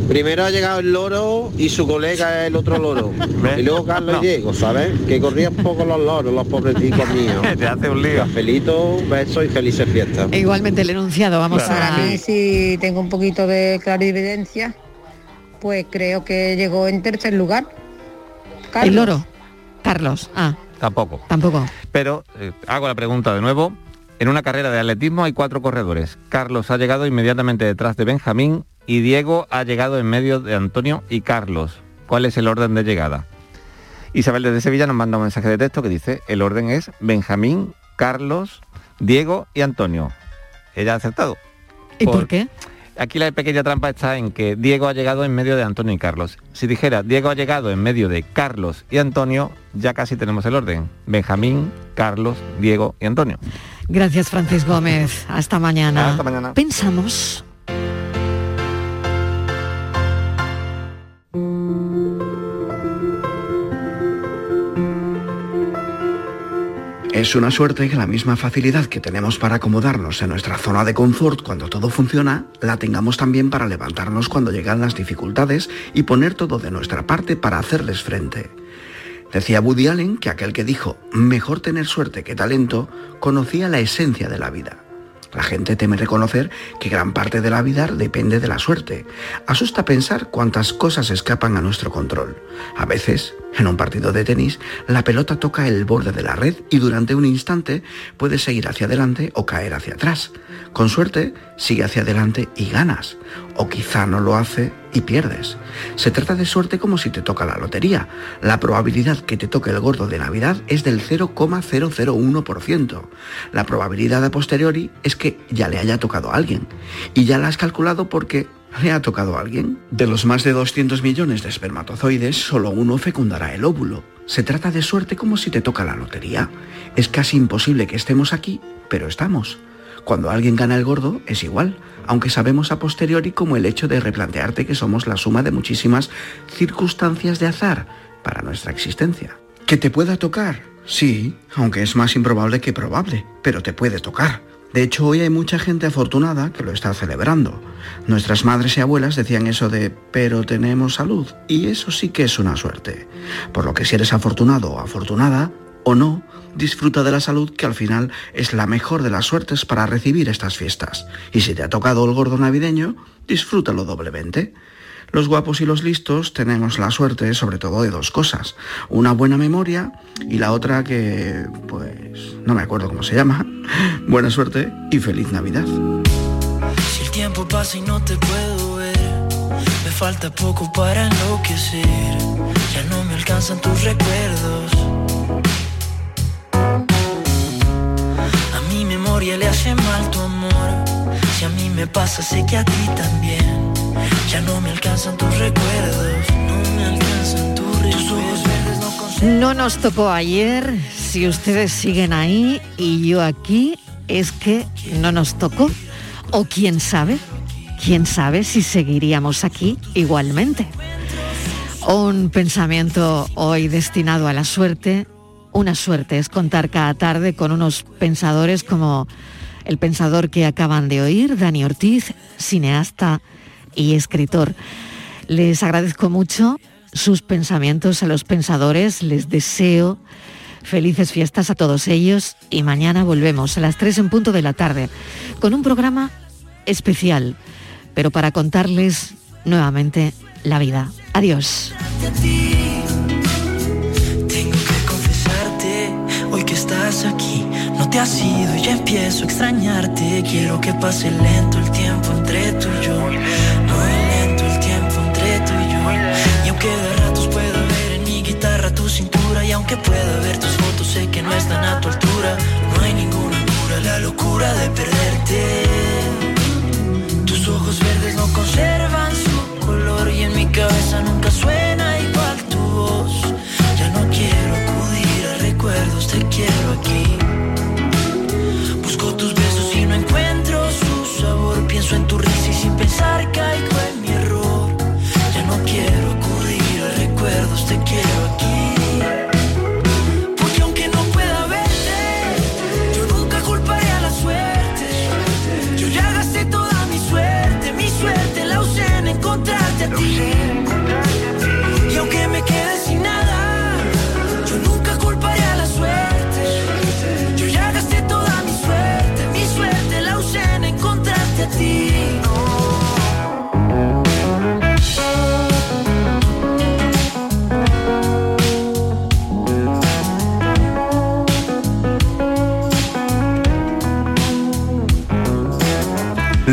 Primero ha llegado el loro y su colega el otro loro. Y luego Carlos y Diego, ¿sabes? Que corrían poco los loros, los pobrecicos míos. [laughs] Te hace un lío. Cafelito, besos y felices fiestas. E igualmente el enunciado, vamos a... mí, si tengo un poquito de clarividencia, pues creo que llegó en tercer lugar. Carlos. El loro. Carlos. Ah, Tampoco. tampoco. Pero eh, hago la pregunta de nuevo. En una carrera de atletismo hay cuatro corredores. Carlos ha llegado inmediatamente detrás de Benjamín y Diego ha llegado en medio de Antonio y Carlos. ¿Cuál es el orden de llegada? Isabel desde Sevilla nos manda un mensaje de texto que dice, el orden es Benjamín, Carlos, Diego y Antonio. Ella ha acertado. ¿Y por qué? Aquí la pequeña trampa está en que Diego ha llegado en medio de Antonio y Carlos. Si dijera Diego ha llegado en medio de Carlos y Antonio, ya casi tenemos el orden. Benjamín, Carlos, Diego y Antonio. Gracias, Francis Gómez. Hasta mañana. Hasta mañana. Pensamos. Es una suerte que la misma facilidad que tenemos para acomodarnos en nuestra zona de confort cuando todo funciona, la tengamos también para levantarnos cuando llegan las dificultades y poner todo de nuestra parte para hacerles frente. Decía Woody Allen que aquel que dijo, mejor tener suerte que talento, conocía la esencia de la vida. La gente teme reconocer que gran parte de la vida depende de la suerte. Asusta pensar cuántas cosas escapan a nuestro control. A veces, en un partido de tenis, la pelota toca el borde de la red y durante un instante puedes seguir hacia adelante o caer hacia atrás. Con suerte, sigue hacia adelante y ganas. O quizá no lo hace y pierdes. Se trata de suerte como si te toca la lotería. La probabilidad que te toque el gordo de Navidad es del 0,001%. La probabilidad a posteriori es que ya le haya tocado a alguien. Y ya la has calculado porque le ha tocado a alguien. De los más de 200 millones de espermatozoides, solo uno fecundará el óvulo. Se trata de suerte como si te toca la lotería. Es casi imposible que estemos aquí, pero estamos. Cuando alguien gana el gordo es igual, aunque sabemos a posteriori como el hecho de replantearte que somos la suma de muchísimas circunstancias de azar para nuestra existencia. ¿Que te pueda tocar? Sí, aunque es más improbable que probable, pero te puede tocar. De hecho, hoy hay mucha gente afortunada que lo está celebrando. Nuestras madres y abuelas decían eso de, pero tenemos salud, y eso sí que es una suerte. Por lo que si eres afortunado o afortunada, o no, disfruta de la salud que al final es la mejor de las suertes para recibir estas fiestas. Y si te ha tocado el gordo navideño, disfrútalo doblemente. Los guapos y los listos tenemos la suerte sobre todo de dos cosas. Una buena memoria y la otra que, pues, no me acuerdo cómo se llama. [laughs] Buena suerte y feliz Navidad. Me falta poco para enloquecer. No. No nos tocó ayer, si ustedes siguen ahí y yo aquí, es que no nos tocó. O quién sabe, quién sabe si seguiríamos aquí igualmente. Un pensamiento hoy destinado a la suerte. Una suerte es contar cada tarde con unos pensadores como el pensador que acaban de oír, Dani Ortiz, cineasta y escritor. Les agradezco mucho sus pensamientos a los pensadores, les deseo felices fiestas a todos ellos y mañana volvemos a las 3 en punto de la tarde con un programa especial, pero para contarles nuevamente la vida. Adiós. No te has ido y ya empiezo a extrañarte. Quiero que pase lento el tiempo entre tú y yo. Muy lento el tiempo entre tú y yo. Y aunque de ratos pueda ver en mi guitarra tu cintura, y aunque pueda ver tus fotos, sé que no están a tu altura. No hay ninguna cura, la locura de perderte. Tus ojos verdes no conservan su color y en mi cabeza nunca suena recuerdos, te quiero aquí. Busco tus besos y no encuentro su sabor. Pienso en tu risa y sin pensar caigo en mi error. Ya no quiero acudir a recuerdos, te quiero